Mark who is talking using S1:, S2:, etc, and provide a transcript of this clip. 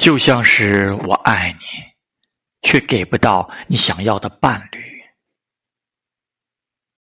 S1: 就像是我爱你却给不到你想要的伴侣。